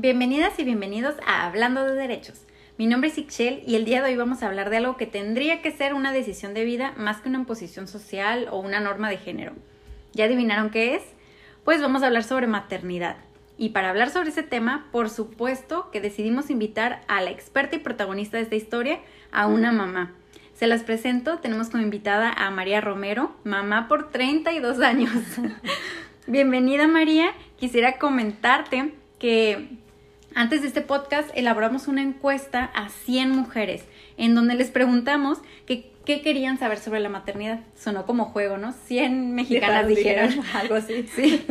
Bienvenidas y bienvenidos a Hablando de Derechos. Mi nombre es Ixchel y el día de hoy vamos a hablar de algo que tendría que ser una decisión de vida más que una imposición social o una norma de género. ¿Ya adivinaron qué es? Pues vamos a hablar sobre maternidad. Y para hablar sobre ese tema, por supuesto que decidimos invitar a la experta y protagonista de esta historia, a una mamá. Se las presento, tenemos como invitada a María Romero, mamá por 32 años. Bienvenida María, quisiera comentarte que antes de este podcast elaboramos una encuesta a 100 mujeres en donde les preguntamos qué querían saber sobre la maternidad. Sonó como juego, ¿no? 100 mexicanas dijeron algo así. Sí.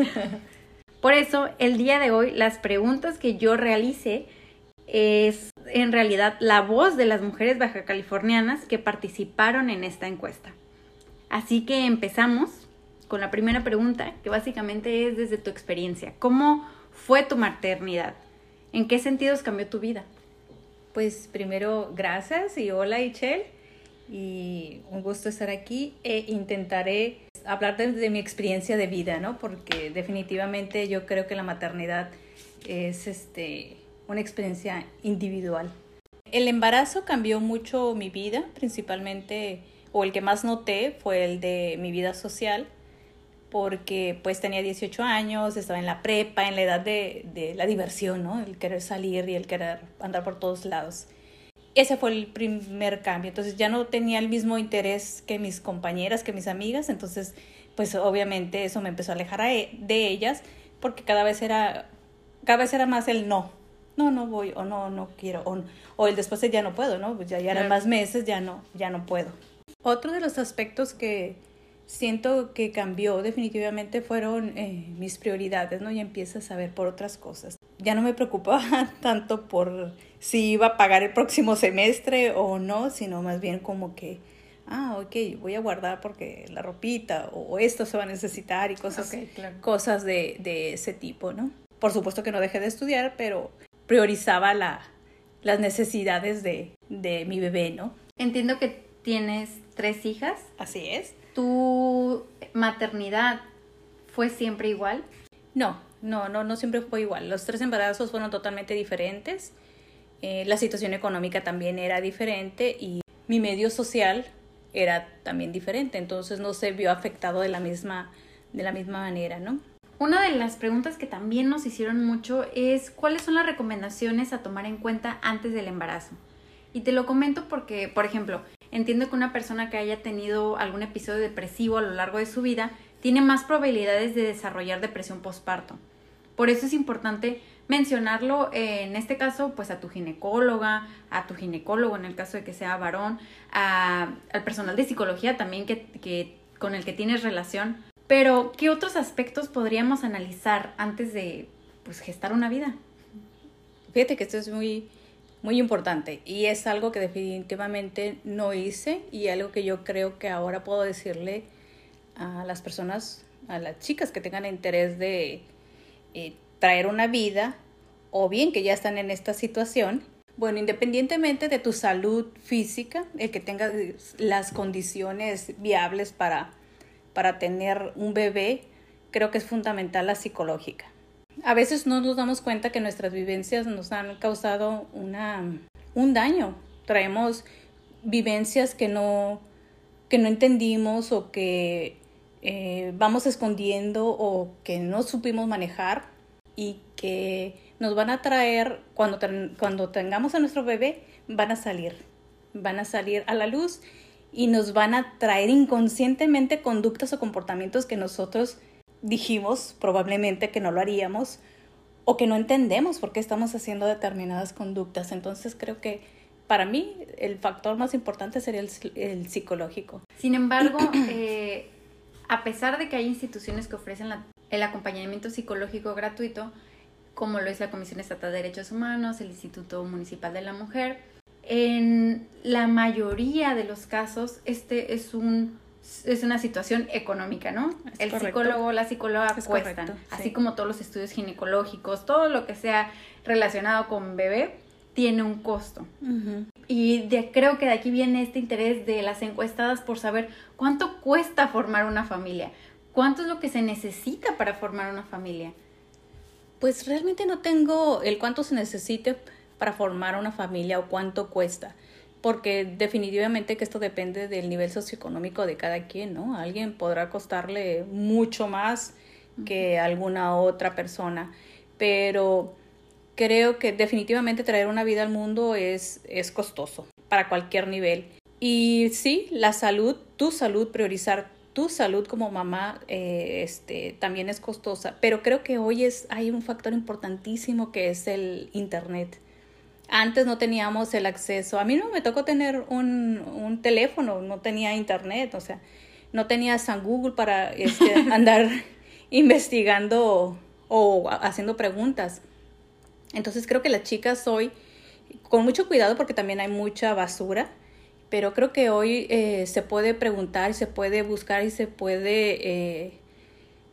Por eso, el día de hoy, las preguntas que yo realice es en realidad la voz de las mujeres baja californianas que participaron en esta encuesta. Así que empezamos con la primera pregunta, que básicamente es desde tu experiencia. ¿Cómo fue tu maternidad? ¿En qué sentidos cambió tu vida? Pues primero, gracias y hola, Ichel. Y un gusto estar aquí. E intentaré hablar de, mi experiencia de vida, ¿no? Porque definitivamente yo creo que la maternidad es este, una experiencia individual. El embarazo cambió mucho mi vida, principalmente, o el que más noté fue el de mi vida social porque pues tenía 18 años, estaba en la prepa, en la edad de, de, la diversión, ¿no? El querer salir y el querer andar por todos lados. Ese fue el primer cambio, entonces ya no tenía el mismo interés que mis compañeras, que mis amigas, entonces pues obviamente eso me empezó a alejar e, de ellas porque cada vez era, cada vez era más el no, no, no voy, o no, no quiero, o, o el después de ya no puedo, ¿no? Pues ya, ya eran más meses, ya no, ya no puedo. Otro de los aspectos que, siento que cambió definitivamente fueron eh, mis prioridades, ¿no? Y empiezas a ver por otras cosas. Ya no me preocupaba tanto por si iba a pagar el próximo semestre o no, sino más bien como que, ah, ok, voy a guardar porque la ropita o esto se va a necesitar y cosas, cosas de, de, ese tipo, ¿no? Por supuesto que no dejé de estudiar, pero priorizaba la, las necesidades de, de mi bebé, ¿no? Entiendo que tienes tres hijas. Así es. ¿Tu maternidad fue siempre igual? No, no, no, no siempre fue igual. Los tres embarazos fueron totalmente diferentes. Eh, la situación económica también era diferente y mi medio social era también diferente. Entonces no se vio afectado de la misma, de la misma manera, ¿no? Una de las preguntas que también nos hicieron mucho es cuáles son las recomendaciones a tomar en cuenta antes del embarazo. Y te lo comento porque, por ejemplo, Entiendo que una persona que haya tenido algún episodio depresivo a lo largo de su vida tiene más probabilidades de desarrollar depresión postparto. Por eso es importante mencionarlo en este caso pues a tu ginecóloga, a tu ginecólogo en el caso de que sea varón, al personal de psicología también que, con el que tienes relación. Pero, ¿qué otros aspectos podríamos analizar antes de pues, gestar una vida? Fíjate que esto es muy, muy importante y es algo que definitivamente no hice y algo que yo creo que ahora puedo decirle a las personas, a las chicas que tengan interés de eh, traer una vida o bien que ya están en esta situación. Bueno, independientemente de tu salud física, el que tengas las condiciones viables para, para tener un bebé, creo que es fundamental la psicológica a veces no nos damos cuenta que nuestras vivencias nos han causado una, un daño. Traemos vivencias que no, que no entendimos o que eh, vamos escondiendo o que no supimos manejar y que nos van a traer, cuando, cuando tengamos a nuestro bebé, van a salir, van a salir a la luz y nos van a traer inconscientemente conductas o comportamientos que nosotros dijimos probablemente que no lo haríamos o que no entendemos por qué estamos haciendo determinadas conductas. Entonces creo que para mí el factor más importante sería el, psicológico. Sin embargo, eh, a pesar de que hay instituciones que ofrecen el acompañamiento psicológico gratuito, como lo es la Comisión Estatal de Derechos Humanos, el Instituto Municipal de la Mujer, en la mayoría de los casos este es un es una situación económica, ¿no? el psicólogo, la psicóloga cuestan, así como todos los estudios ginecológicos, todo lo que sea relacionado con bebé tiene un costo. Y de, creo que de aquí viene este interés de las encuestadas por saber cuánto cuesta formar una familia, cuánto es lo que se necesita para formar una familia. Pues realmente no tengo el cuánto se necesite para formar una familia o cuánto cuesta, porque definitivamente que esto depende del nivel socioeconómico de cada quien, ¿no? alguien podrá costarle mucho más que alguna otra persona, pero creo que definitivamente traer una vida al mundo es, es costoso para cualquier nivel. Y sí, la salud, tu salud, priorizar tu salud como mamá eh, este, también es costosa, pero creo que hoy es, hay un factor importantísimo que es el Internet. Antes no teníamos el acceso. A mí no me tocó tener un, un teléfono, no tenía internet, o sea, no tenía San Google para este, andar investigando o haciendo preguntas. Entonces creo que las chicas hoy, con mucho cuidado porque también hay mucha basura, pero creo que hoy eh, se puede preguntar, se puede buscar y se puede eh,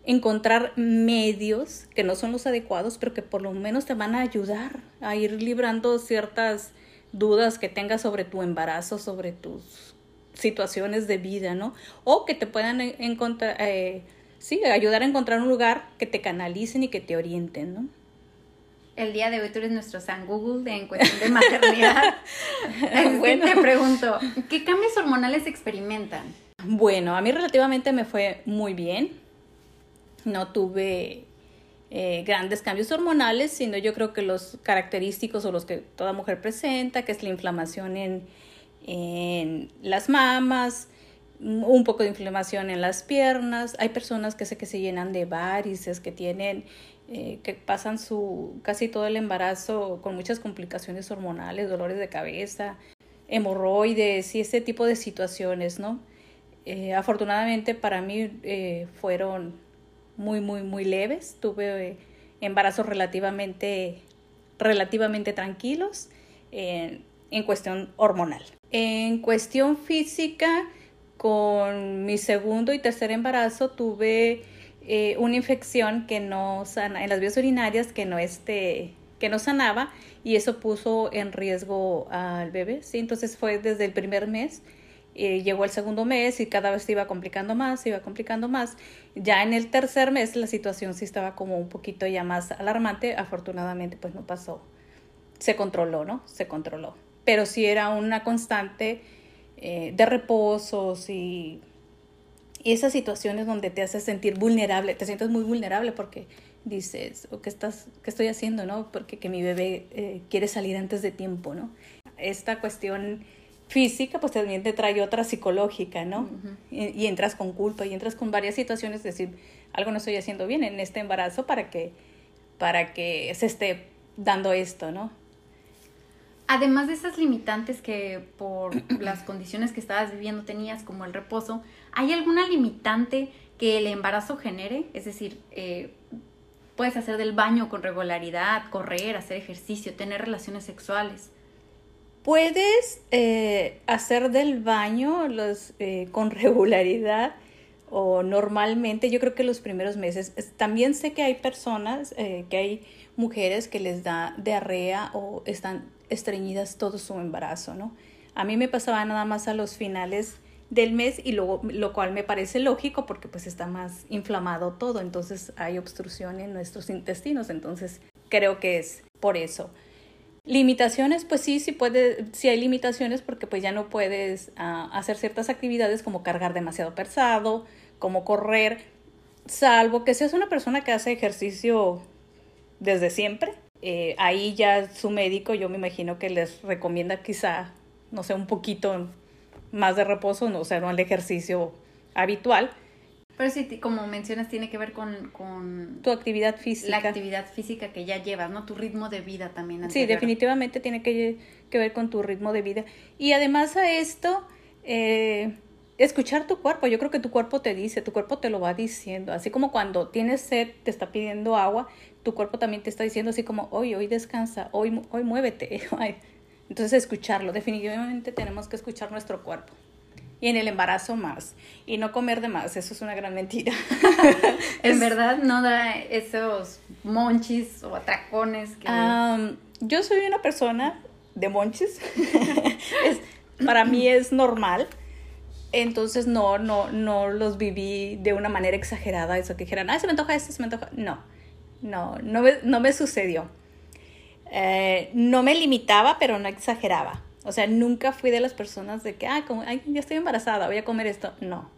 encontrar medios que no son los adecuados, pero que por lo menos te van a ayudar a ir librando ciertas dudas que tengas sobre tu embarazo, sobre tus situaciones de vida, ¿no? O que te puedan encontrar, eh, sí, ayudar a encontrar un lugar que te canalicen y que te orienten, ¿no? el día de hoy tú eres nuestro San Google de, en cuestión de maternidad. bueno. Te pregunto, ¿qué cambios hormonales experimentan? Bueno, a mí relativamente me fue muy bien. No tuve eh, grandes cambios hormonales, sino yo creo que los característicos o los que toda mujer presenta, que es la inflamación en, en las mamas, un poco de inflamación en las piernas. Hay personas que sé que se llenan de varices, que tienen eh, que pasan su casi todo el embarazo con muchas complicaciones hormonales, dolores de cabeza, hemorroides y ese tipo de situaciones, ¿no? Eh, afortunadamente para mí eh, fueron muy, muy, muy leves. Tuve embarazos relativamente, relativamente tranquilos en cuestión hormonal. En cuestión física, con mi segundo y tercer embarazo tuve eh, una infección que no sana, en las vías urinarias que no, este, que no sanaba y eso puso en riesgo al bebé. ¿sí? Entonces fue desde el primer mes, llegó el segundo mes y cada vez se iba complicando más, se iba complicando más. Ya en el tercer mes la situación sí estaba como un poquito ya más alarmante. Afortunadamente pues no pasó, se controló, ¿no? Se controló. Pero sí era una constante eh, de reposos y esas situaciones donde te haces sentir vulnerable, te sientes muy vulnerable porque dices, o ¿qué, estás, qué estoy haciendo, no? Porque que mi bebé eh, quiere salir antes de tiempo, ¿no? Esta cuestión física, pues también te trae otra psicológica, ¿no? y, entras con culpa y entras con varias situaciones, decir, algo no estoy haciendo bien en este embarazo para que, para que se esté dando esto, ¿no? Además de esas limitantes que por las condiciones que estabas viviendo tenías, como el reposo, ¿hay alguna limitante que el embarazo genere? Es decir, eh, puedes hacer del baño con regularidad, correr, hacer ejercicio, tener relaciones sexuales. Puedes eh, hacer del baño los, eh, con regularidad o normalmente, yo creo que los primeros meses. También sé que hay personas, que hay mujeres que les da diarrea o están estreñidas todo su embarazo, ¿no? A mí me pasaba nada más a los finales del mes y luego, lo cual me parece lógico porque pues está más inflamado todo, entonces hay obstrucción en nuestros intestinos, entonces creo que es por eso. Limitaciones, pues sí, sí puede, sí hay limitaciones porque pues ya no puedes ah, hacer ciertas actividades como cargar demasiado pesado, como correr, salvo que seas una persona que hace ejercicio desde siempre, eh, ahí ya su médico, yo me imagino que les recomienda quizá, no sé, un poquito más de reposo, no o sea, no el ejercicio habitual. Pero sí, como mencionas, tiene que ver con, con, tu actividad física. La actividad física que ya llevas, ¿no? Tu ritmo de vida también. Sí, definitivamente tiene que, que, ver con tu ritmo de vida. Y además a esto, eh, escuchar tu cuerpo. Yo creo que tu cuerpo te dice, tu cuerpo te lo va diciendo. Así como cuando tienes sed, te está pidiendo agua, tu cuerpo también te está diciendo así como, hoy, hoy descansa, hoy, hoy muévete. Entonces escucharlo, definitivamente tenemos que escuchar nuestro cuerpo. Y en el embarazo más. Y no comer de más, eso es una gran mentira. en verdad no da esos monchis o atracones. Que... yo soy una persona de monchis. para mí es normal. Entonces no, no, no los viví de una manera exagerada, eso que dijeran, ay, se me antoja esto, se me antoja. No no, no me, no me sucedió. Eh, no me limitaba, pero no exageraba. O sea, nunca fui de las personas de que, ah, como, ay, ya estoy embarazada, voy a comer esto. No,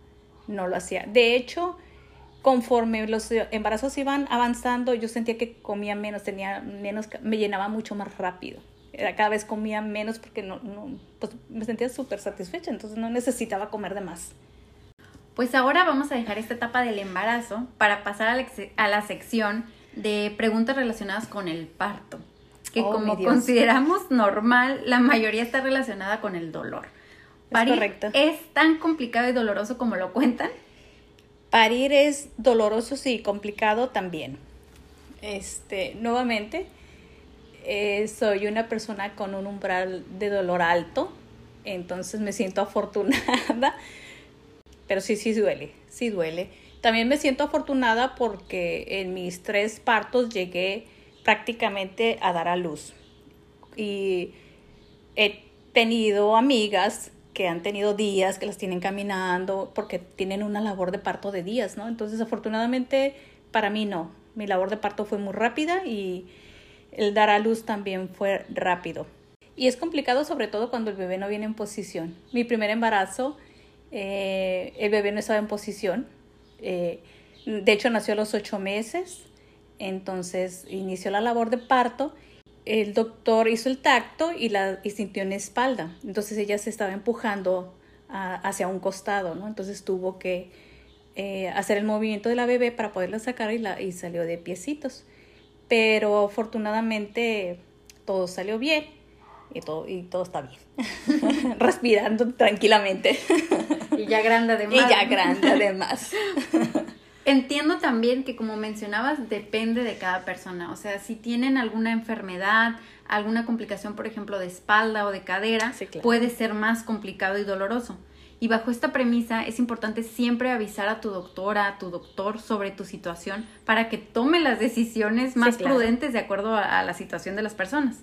no lo hacía. De hecho, conforme los embarazos iban avanzando, yo sentía que comía menos, tenía menos, me llenaba mucho más rápido. Cada vez comía menos porque no, pues me sentía súper satisfecha, entonces no necesitaba comer de más. Pues ahora vamos a dejar esta etapa del embarazo para pasar a la, a la sección de preguntas relacionadas con el parto que oh, como consideramos normal, la mayoría está relacionada con el dolor. Parir es, correcto. ¿Es tan complicado y doloroso como lo cuentan? Parir es doloroso, sí, complicado también. Este, nuevamente, eh, soy una persona con un umbral de dolor alto, entonces me siento afortunada, pero sí, sí duele, sí duele. También me siento afortunada porque en mis tres partos llegué prácticamente a dar a luz. Y he tenido amigas que han tenido días, que las tienen caminando, porque tienen una labor de parto de días, ¿no? Entonces, afortunadamente, para mí no. Mi labor de parto fue muy rápida y el dar a luz también fue rápido. Y es complicado sobre todo cuando el bebé no viene en posición. Mi primer embarazo, eh, el bebé no estaba en posición. Eh, de hecho, nació a los ocho meses entonces inició la labor de parto. El doctor hizo el tacto y la sintió en la espalda. Entonces ella se estaba empujando hacia un costado, ¿no? Entonces tuvo que eh, hacer el movimiento de la bebé para poderla sacar y, la, y salió de piecitos. Pero afortunadamente todo salió bien y todo, y todo está bien. Respirando tranquilamente. Y ya grande además. Y ya grande además. Entiendo también que como mencionabas, depende de cada persona. O sea, si tienen alguna enfermedad, alguna complicación, por ejemplo, de espalda o de cadera, puede ser más complicado y doloroso. Y bajo esta premisa es importante siempre avisar a tu doctora, a tu doctor sobre tu situación para que tome las decisiones más prudentes de acuerdo a, a la situación de las personas.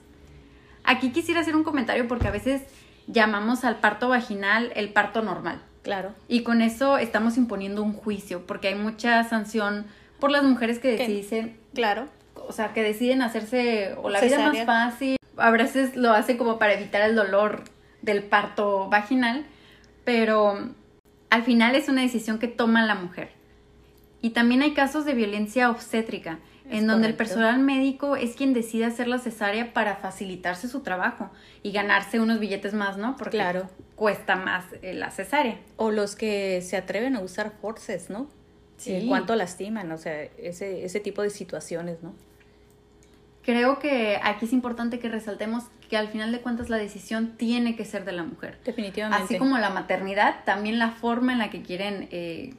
Aquí quisiera hacer un comentario porque a veces llamamos al parto vaginal el parto normal. Claro. Y con eso estamos imponiendo un juicio, porque hay mucha sanción por las mujeres que deciden. Claro. O sea, que deciden hacerse o la vida más fácil. A veces lo hacen como para evitar el dolor del parto vaginal, pero al final es una decisión que toma la mujer. Y también hay casos de violencia obstétrica en donde el personal médico es quien decide hacer la cesárea para facilitarse su trabajo y ganarse unos billetes más, ¿no? Porque claro. cuesta más eh, la cesárea. O los que se atreven a usar forces, ¿no? Sí. En cuanto lastiman, o sea, ese, ese tipo de situaciones, ¿no? Creo que aquí es importante que resaltemos que al final de cuentas la decisión tiene que ser de la mujer. Definitivamente. Así como la maternidad, también la forma en la que quieren eh,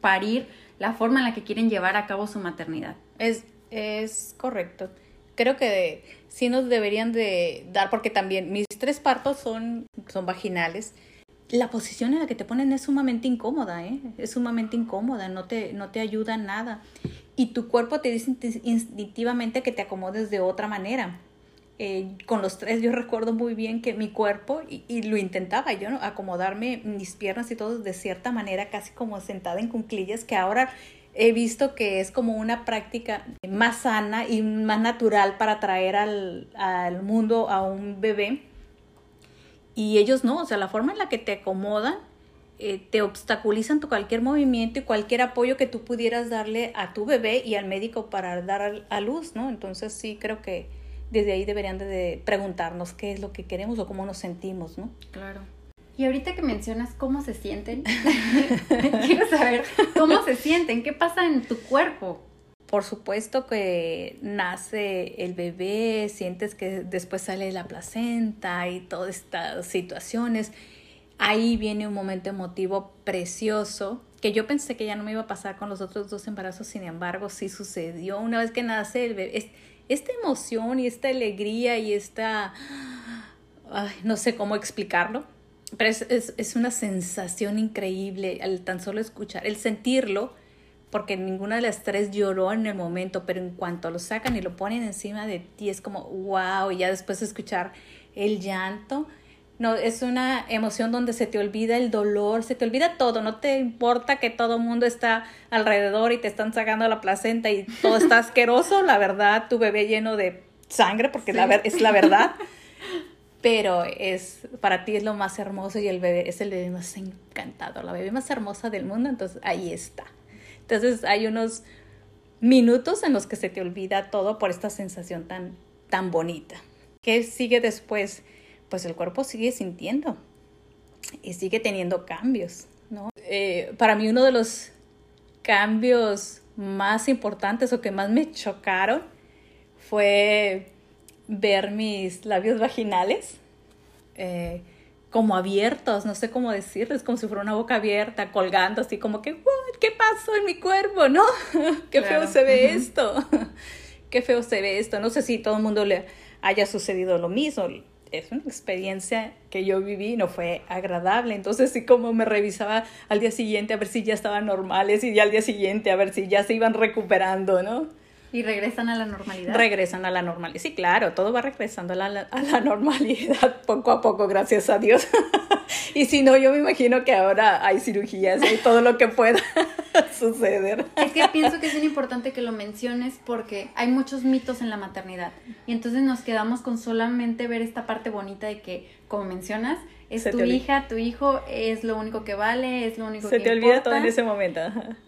parir, la forma en la que quieren llevar a cabo su maternidad. Es, es correcto. Creo que sí nos deberían de dar, porque también mis tres partos son, son vaginales. La posición en la que te ponen es sumamente incómoda, ¿eh? Es sumamente incómoda, no te, no te ayuda nada. Y tu cuerpo te dice instintivamente que te acomodes de otra manera. Eh, con los tres yo recuerdo muy bien que mi cuerpo, y, y lo intentaba yo, ¿no? acomodarme mis piernas y todo de cierta manera, casi como sentada en cunclillas, que ahora he visto que es como una práctica más sana y más natural para traer al, al mundo a un bebé. Y ellos no, o sea, la forma en la que te acomodan eh, te obstaculizan tu cualquier movimiento y cualquier apoyo que tú pudieras darle a tu bebé y al médico para dar a, luz, ¿no? Entonces sí creo que desde ahí deberían de preguntarnos qué es lo que queremos o cómo nos sentimos, ¿no? Claro. Y ahorita que mencionas cómo se sienten, quiero saber cómo se sienten, qué pasa en tu cuerpo. Por supuesto que nace el bebé, sientes que después sale la placenta y todas estas situaciones. Ahí viene un momento emotivo precioso que yo pensé que ya no me iba a pasar con los otros dos embarazos, sin embargo sí sucedió. Una vez que nace el bebé, esta emoción y esta alegría y esta... no sé cómo explicarlo pero es, es, una sensación increíble al tan solo escuchar, el sentirlo, porque ninguna de las tres lloró en el momento, pero en cuanto lo sacan y lo ponen encima de ti, es como, wow, y ya después de escuchar el llanto, no, es una emoción donde se te olvida el dolor, se te olvida todo, no te importa que todo el mundo está alrededor y te están sacando la placenta y todo está asqueroso, la verdad, tu bebé lleno de sangre, porque la es la verdad, pero es, para ti es lo más hermoso y el bebé es el bebé más encantado, la bebé más hermosa del mundo, entonces ahí está. Entonces hay unos minutos en los que se te olvida todo por esta sensación tan, tan bonita. ¿Qué sigue después? pues el cuerpo sigue sintiendo y sigue teniendo cambios, ¿no? Eh, para mí uno de los cambios más importantes o que más me chocaron fue ver mis labios vaginales eh, como abiertos, no sé cómo decirles, como si fuera una boca abierta, colgando así como que, ¿qué pasó en mi cuerpo? ¿No? Qué feo se ve esto. Qué feo se ve esto. No sé si todo el mundo le haya sucedido lo mismo es una experiencia que yo viví, no fue agradable. Entonces sí como me revisaba al día siguiente a ver si ya estaban normales y ya al día siguiente a ver si ya se iban recuperando, ¿no? ¿Y regresan a la normalidad? Regresan a la normalidad. Sí, claro, todo va regresando a la, a la normalidad poco a poco, gracias a Dios. y si no, yo me imagino que ahora hay cirugías y todo lo que pueda suceder. Es que pienso que es bien importante que lo menciones porque hay muchos mitos en la maternidad. Y entonces nos quedamos con solamente ver esta parte bonita de que, como mencionas, es tu hija, tu hijo, es lo único que vale, es lo único que Se te olvida todo en ese momento.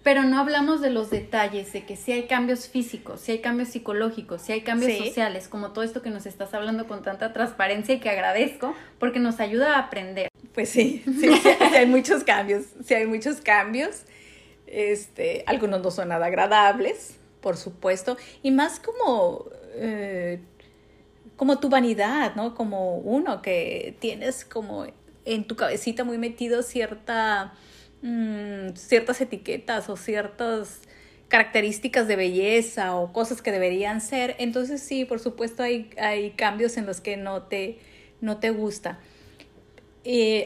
Pero no hablamos de los detalles, de que si hay cambios físicos, si hay cambios psicológicos, si hay cambios sociales, como todo esto que nos estás hablando con tanta transparencia y que agradezco, porque nos ayuda a aprender. Pues sí, sí, hay muchos cambios, sí hay muchos cambios. Este, algunos no son nada agradables, por supuesto, y más como... Eh, como tu vanidad, ¿no? Como uno que tienes como en tu cabecita muy metido cierta, mm, ciertas etiquetas o ciertas características de belleza o cosas que deberían ser. Entonces sí, por supuesto hay, hay cambios en los que no te, no te gusta.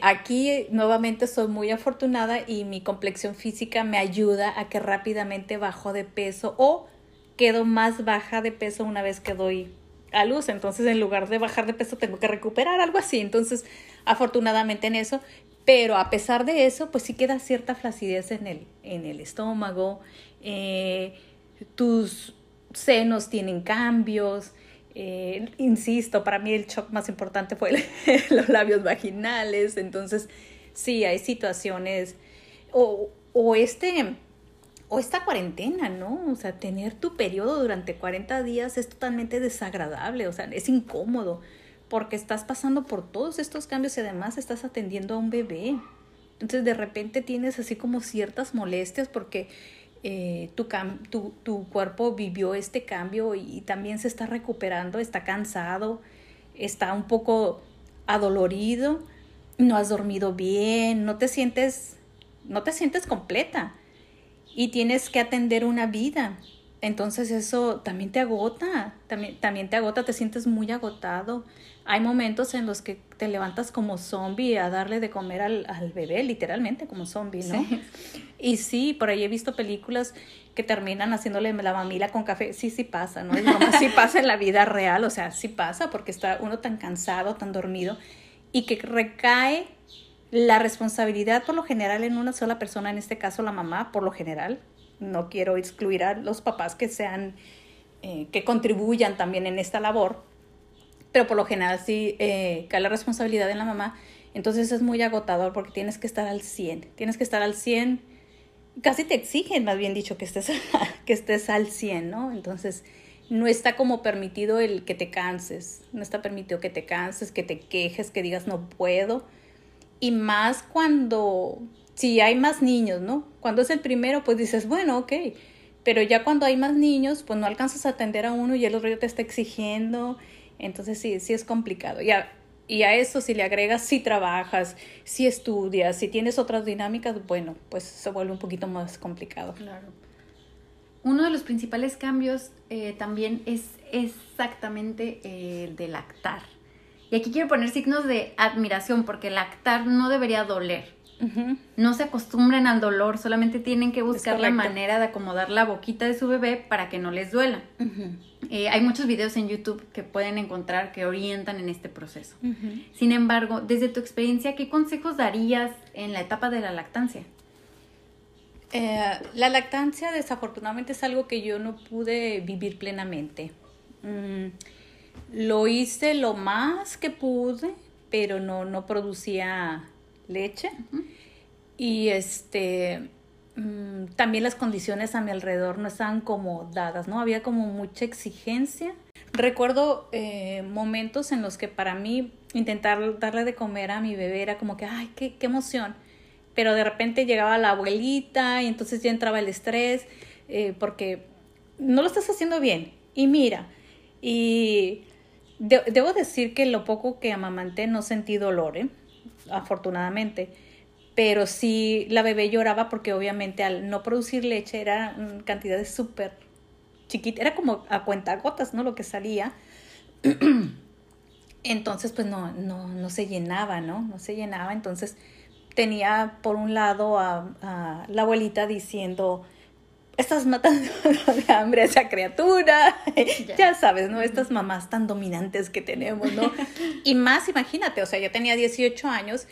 aquí nuevamente soy muy afortunada y mi complexión física me ayuda a que rápidamente bajo de peso o quedo más baja de peso una vez que doy a luz, entonces en lugar de bajar de peso tengo que recuperar algo así, entonces afortunadamente en eso, pero a pesar de eso, pues sí queda cierta flacidez en el, en el estómago, eh, tus senos tienen cambios, eh, insisto, para mí el shock más importante fue los labios vaginales, entonces sí, hay situaciones, o, o este o esta cuarentena, ¿no? O sea, tener tu periodo durante 40 días es totalmente desagradable, o sea, es incómodo, porque estás pasando por todos estos cambios y además estás atendiendo a un bebé. Entonces de repente tienes así como ciertas molestias porque eh, tu, tu, tu, cuerpo vivió este cambio y, también se está recuperando, está cansado, está un poco adolorido, no has dormido bien, no te sientes, no te sientes completa y tienes que atender una vida. Entonces eso también te agota, también, también te agota, te sientes muy agotado. Hay momentos en los que te levantas como zombie a darle de comer al, al bebé, literalmente como zombie, ¿no? Y sí, por ahí he visto películas que terminan haciéndole la mamila con café. Sí, sí pasa, ¿no? sí pasa en la vida real, o sea, sí pasa porque está uno tan cansado, tan dormido y que recae la responsabilidad por lo general en una sola persona, en este caso la mamá, por lo general. No quiero excluir a los papás que sean, eh, que contribuyan también en esta labor, pero por lo general sí eh, cae la responsabilidad en la mamá. Entonces es muy agotador porque tienes que estar al 100, tienes que estar al 100, casi te exigen, más bien dicho, que estés, que estés al 100, ¿no? Entonces no está como permitido el que te canses, no está permitido que te canses, que te quejes, que digas no puedo y más cuando, si hay más niños, ¿no? Cuando es el primero, pues dices, bueno, ok, pero ya cuando hay más niños, pues no alcanzas a atender a uno y el otro ya te está exigiendo, entonces sí, sí es complicado. Ya, y a eso si le agregas si trabajas, si estudias, si tienes otras dinámicas, bueno, pues se vuelve un poquito más complicado. Claro. Uno de los principales cambios eh, también es exactamente eh, el de lactar. Y aquí quiero poner signos de admiración porque lactar no debería doler. No se acostumbren al dolor, solamente tienen que buscar la manera de acomodar la boquita de su bebé para que no les duela. Eh, hay muchos videos en YouTube que pueden encontrar que orientan en este proceso. Sin embargo, desde tu experiencia, ¿qué consejos darías en la etapa de la lactancia? Eh, la lactancia desafortunadamente es algo que yo no pude vivir plenamente. Mm, lo hice lo más que pude, pero no, no producía leche. Y este mm, también las condiciones a mi alrededor no estaban como dadas, ¿no? Había como mucha exigencia. Recuerdo eh, momentos en los que para mí intentar darle de comer a mi bebé era como que, ay, qué, qué emoción. Pero de repente llegaba la abuelita y entonces ya entraba el estrés eh, porque no lo estás haciendo bien. Y mira, y debo decir que lo poco que amamanté no sentí dolor, ¿eh? afortunadamente. Pero sí la bebé lloraba porque obviamente al no producir leche era cantidades súper chiquitas, era como a cuenta gotas, ¿no? Lo que salía. Entonces, pues no, no, no se llenaba, ¿no? No se llenaba. Entonces tenía por un lado a la abuelita diciendo, estás matando de hambre a esa criatura. Ya. sabes, ¿no? Estas mamás tan dominantes que tenemos, ¿no? y más, imagínate, o sea, yo tenía 18 años,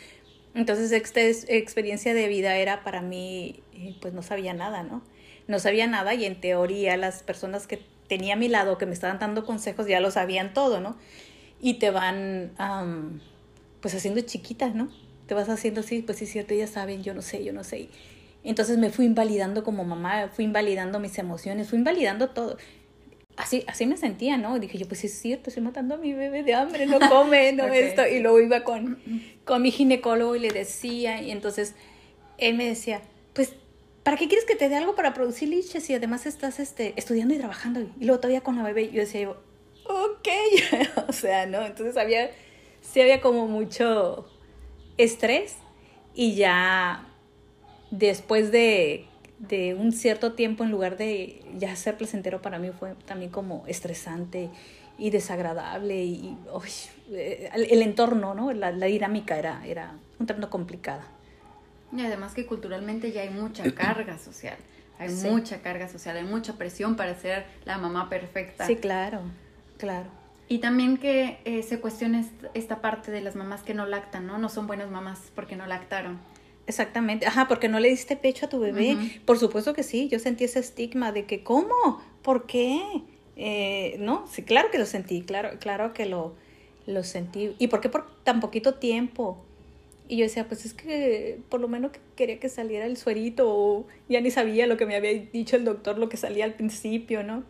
entonces esta experiencia de vida era para mí, eh, pues no sabía nada, ¿no? No sabía nada y en teoría las personas que tenía a mi lado, que me estaban dando consejos, ya lo sabían todo, ¿no? Y te van, pues haciendo chiquitas, ¿no? Te vas haciendo así, pues sí, cierto, ya saben, yo no sé, yo no sé. Entonces me fui invalidando como mamá, fui invalidando mis emociones, fui invalidando todo. Así, así me sentía, ¿no? dije yo, pues es cierto, estoy matando a mi bebé de hambre, no come, no esto. Y luego iba con, con mi ginecólogo y le decía, y entonces él me decía, pues, ¿para qué quieres que te dé algo para producir leche si además estás este, estudiando y trabajando? Y luego todavía con la bebé. Yo decía, yo, ok, o sea, ¿no? Entonces había, sí había como mucho estrés y ya después de, un cierto tiempo, en lugar de ya ser placentero para mí, fue también como estresante y desagradable y eh, el, entorno, ¿no? La, dinámica era, era un tanto complicada. Y además que culturalmente ya hay mucha carga social, hay mucha carga social, hay mucha presión para ser la mamá perfecta. Sí, claro, claro. Y también que eh, se cuestiona esta parte de las mamás que no lactan, ¿no? No son buenas mamás porque no lactaron. Exactamente, ajá, porque no le diste pecho a tu bebé. Por supuesto que sí, yo sentí ese estigma de que, ¿cómo? ¿Por qué? Eh, no, sí, claro que lo sentí, claro, claro que lo, lo sentí. ¿Y por qué por tan poquito tiempo? Y yo decía, pues es que por lo menos quería que saliera el suerito, o ya ni sabía lo que me había dicho el doctor, lo que salía al principio, ¿no?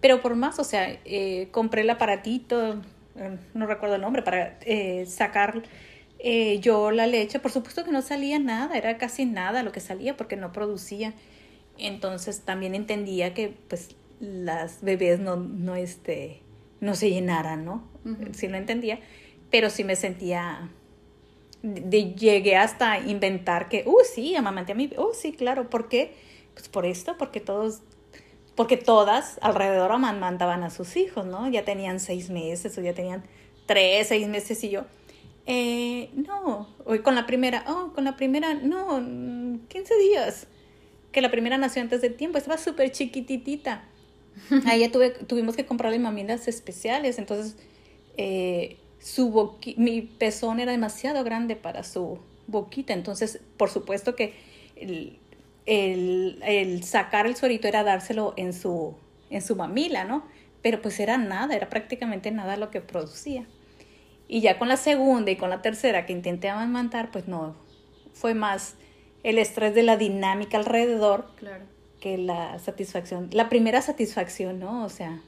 Pero por más, o sea, eh, compré el aparatito, eh, no recuerdo el nombre, para sacar eh, yo la leche, por supuesto que no salía nada, era casi nada lo que salía porque no producía. Entonces también entendía que pues las bebés no, no, este, no se llenaran, ¿no? Sí lo entendía, pero sí me sentía... De, llegué hasta inventar que, uh, sí, amamanté a mi, oh, sí, claro, ¿por qué? Pues por esto, porque todos, porque todas alrededor amamantaban a sus hijos, ¿no? Ya tenían seis meses o ya tenían tres, seis meses y yo, eh, no, hoy con la primera, oh, con la primera, no, 15 días. Que la primera nació antes de tiempo, estaba súper chiquititita. Ahí ya tuve, tuvimos que comprarle mamilas especiales, entonces eh, su mi pezón era demasiado grande para su boquita, entonces por supuesto que el, el, el sacar el suerito era dárselo en su, en su mamila, ¿no? Pero pues era nada, era prácticamente nada lo que producía. Y ya con la segunda y con la tercera que intenté amamantar, pues no, fue más el estrés de la dinámica alrededor claro. que la satisfacción, la primera satisfacción, ¿no? O sea,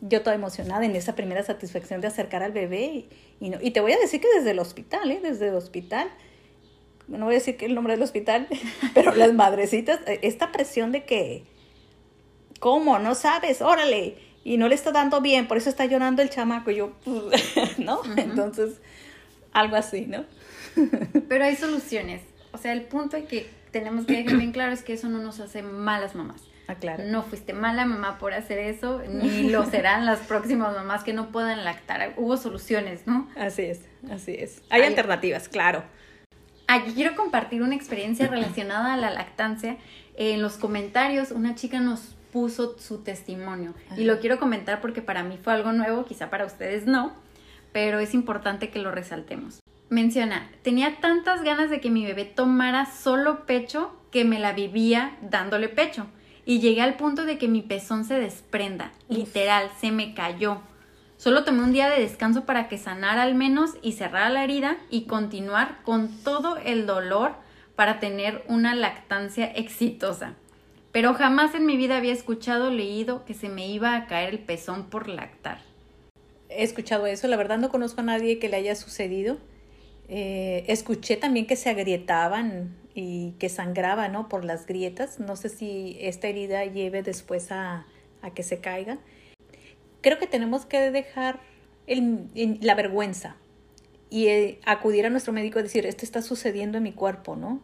yo toda emocionada en esa primera satisfacción de acercar al bebé y, no, y te voy a decir que desde el hospital, ¿eh? Desde el hospital, no voy a decir que el nombre del hospital, pero las madrecitas, esta presión de que, ¿cómo? No sabes, órale y no le está dando bien, por eso está llorando el chamaco. Y yo, ¿no? Entonces, algo así, ¿no? Pero hay soluciones. O sea, el punto que tenemos que dejar bien claro es que eso no nos hace malas mamás. Ah, claro. No fuiste mala mamá por hacer eso, ni lo serán las próximas mamás que no puedan lactar. Hubo soluciones, ¿no? Así es, así es. Hay, alternativas, claro. Aquí quiero compartir una experiencia relacionada a la lactancia. En los comentarios una chica nos puso su testimonio y lo quiero comentar porque para mí fue algo nuevo, quizá para ustedes no, pero es importante que lo resaltemos. Menciona, tenía tantas ganas de que mi bebé tomara solo pecho que me la vivía dándole pecho y llegué al punto de que mi pezón se desprenda, literal, se me cayó. Solo tomé un día de descanso para que sanara al menos y cerrara la herida y continuar con todo el dolor para tener una lactancia exitosa. Pero jamás en mi vida había escuchado o leído que se me iba a caer el pezón por lactar. He escuchado eso, la verdad no conozco a nadie que le haya sucedido. Eh, escuché también que se agrietaban y que sangraba, ¿no? Por las grietas. No sé si esta herida lleve después a, que se caiga. Creo que tenemos que dejar la vergüenza y eh, acudir a nuestro médico y decir, esto está sucediendo en mi cuerpo, ¿no?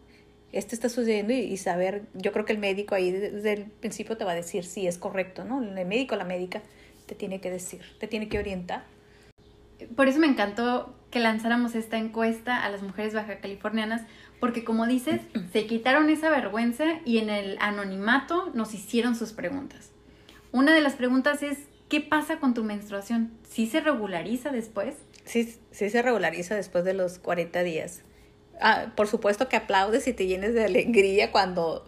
Esto está sucediendo y, saber, yo creo que el médico ahí desde el principio te va a decir si es correcto, ¿no? El médico, la médica, te tiene que decir, te tiene que orientar. Por eso me encantó que lanzáramos esta encuesta a las mujeres baja californianas, porque como dices, se quitaron esa vergüenza y en el anonimato nos hicieron sus preguntas. Una de las preguntas es, ¿qué pasa con tu menstruación? ¿Sí se regulariza después? Sí, sí se regulariza después de los 40 días. Ah, por supuesto que aplaudes y te llenes de alegría cuando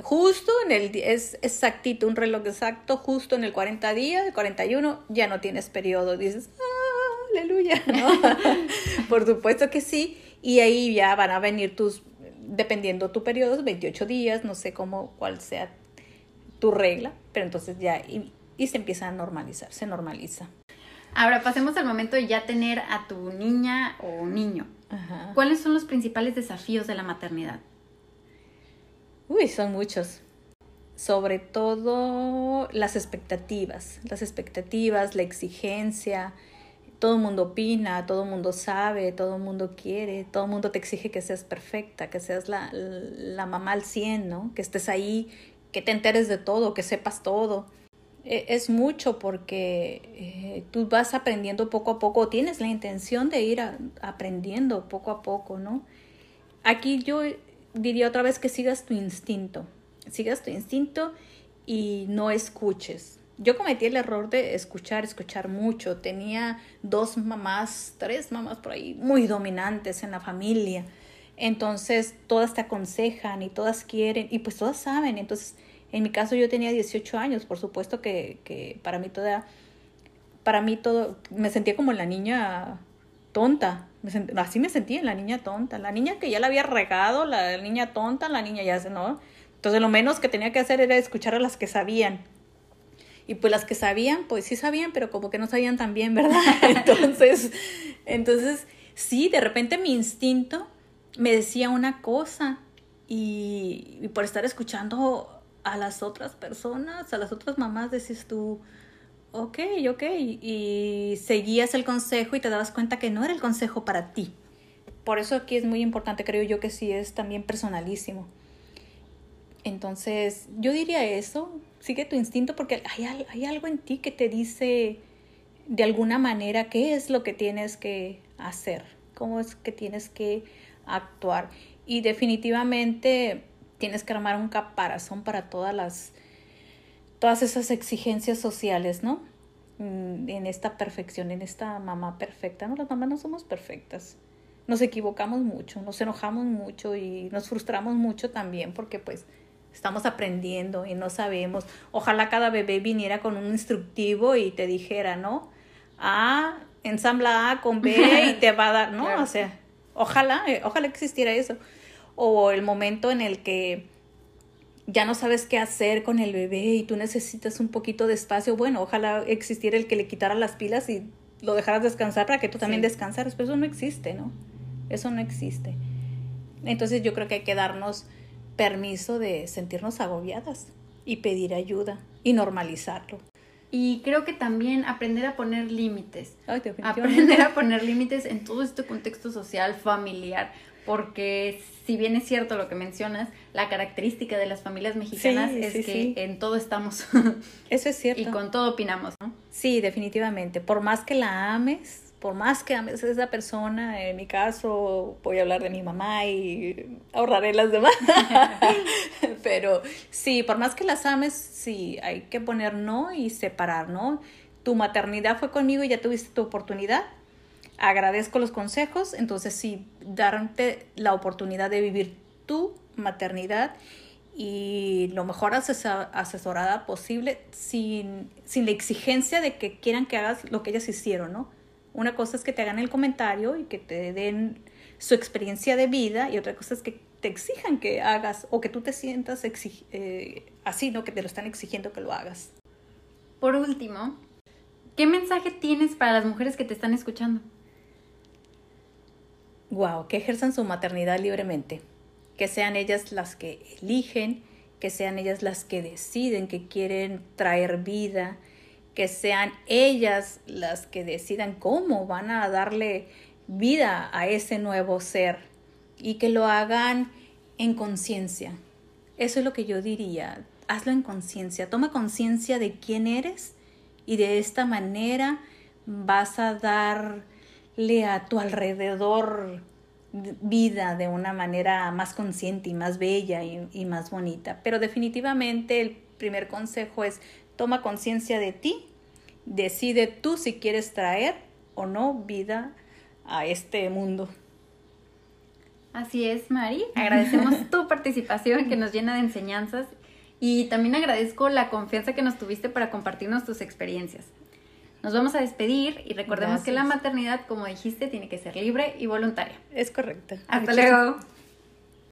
justo en el es exactito, un reloj exacto, justo en el 40 días, 41, ya no tienes periodo. Dices, ¡ah, aleluya! por supuesto que sí y ahí ya van a venir tus, dependiendo tu periodo, 28 días, no sé cómo, cuál sea tu regla, pero entonces ya, y, se empieza a normalizar, se normaliza. Ahora pasemos al momento de ya tener a tu niña o niño. ¿Cuáles son los principales desafíos de la maternidad? Uy, son muchos. Sobre todo las expectativas, las expectativas, la exigencia, todo el mundo opina, todo el mundo sabe, todo el mundo quiere, todo el mundo te exige que seas perfecta, que seas la, la mamá al 100, ¿no? Que estés ahí, que te enteres de todo, que sepas todo. E, es mucho porque eh, tú vas aprendiendo poco a poco, tienes la intención de ir aprendiendo poco a poco, ¿no? Aquí yo diría otra vez que sigas tu instinto, sigas tu instinto y no escuches yo cometí el error de escuchar, escuchar mucho. Tenía dos mamás, tres mamás por ahí, muy dominantes en la familia. Entonces, todas te aconsejan y todas quieren y pues todas saben. Entonces, en mi caso yo tenía 18 años, por supuesto que, que para mí toda, para mí todo, me sentía como la niña tonta. así me sentía, la niña tonta. La niña que ya la había regado, la niña tonta, la niña ya se, ¿no? Entonces, lo menos que tenía que hacer era escuchar a las que sabían y pues las que sabían, pues sí sabían, pero como que no sabían tan bien, ¿verdad? Entonces, entonces sí, de repente mi instinto me decía una cosa y, por estar escuchando a las otras personas, a las otras mamás, decís tú, ok, ok, y seguías el consejo y te dabas cuenta que no era el consejo para ti. Por eso aquí es muy importante, creo yo que sí es también personalísimo. Entonces, yo diría eso, sigue tu instinto porque hay, hay algo en ti que te dice de alguna manera qué es lo que tienes que hacer, cómo es que tienes que actuar. Y definitivamente tienes que armar un caparazón para todas las todas esas exigencias sociales, ¿no? Mm, en esta perfección, en esta mamá perfecta. No, las mamás no somos perfectas. Nos equivocamos mucho, nos enojamos mucho y nos frustramos mucho también porque pues estamos aprendiendo y no sabemos. Ojalá cada bebé viniera con un instructivo y te dijera, ¿no? A, ensambla A con B y te va a dar, ¿no? O sea, ojalá, eh, ojalá existiera eso. O el momento en el que ya no sabes qué hacer con el bebé y tú necesitas un poquito de espacio. Bueno, ojalá existiera el que le quitara las pilas y lo dejaras descansar para que tú también descansaras, pero eso no existe, ¿no? Eso no existe. Entonces yo creo que hay que darnos permiso de sentirnos agobiadas y pedir ayuda y normalizarlo. Y creo que también aprender a poner límites. aprender a poner límites en todo este contexto social, familiar, porque si bien es cierto lo que mencionas, la característica de las familias mexicanas es que en todo estamos. Eso es cierto. y con todo opinamos, ¿no? Sí, definitivamente. Por más que la ames, por más que ames a esa persona, en mi caso voy a hablar de mi mamá y ahorraré las demás. Pero sí, por más que las ames, sí, hay que poner no y separar, ¿no? Tu maternidad fue conmigo y ya tuviste tu oportunidad. Agradezco los consejos, entonces sí, darte la oportunidad de vivir tu maternidad y lo mejor asesorada posible sin, sin la exigencia de que quieran que hagas lo que ellas hicieron, ¿no? Una cosa es que te hagan el comentario y que te den su experiencia de vida y otra cosa es que te exijan que hagas o que tú te sientas eh, así, ¿no? Que te lo están exigiendo que lo hagas. Por último, ¿qué mensaje tienes para las mujeres que te están escuchando? Wow, que ejerzan su maternidad libremente, que sean ellas las que eligen, que sean ellas las que deciden que quieren traer vida, que sean ellas las que decidan cómo van a darle vida a ese nuevo ser y que lo hagan en conciencia. Eso es lo que yo diría. Hazlo en conciencia. Toma conciencia de quién eres y de esta manera vas a darle a tu alrededor vida de una manera más consciente y más bella y, y más bonita. Pero definitivamente el primer consejo es Toma conciencia de ti, decide tú si quieres traer o no vida a este mundo. Así es, Mari. Agradecemos tu participación que nos llena de enseñanzas y también agradezco la confianza que nos tuviste para compartirnos tus experiencias. Nos vamos a despedir y recordemos que la maternidad, como dijiste, tiene que ser libre y voluntaria. Es correcto. Hasta luego.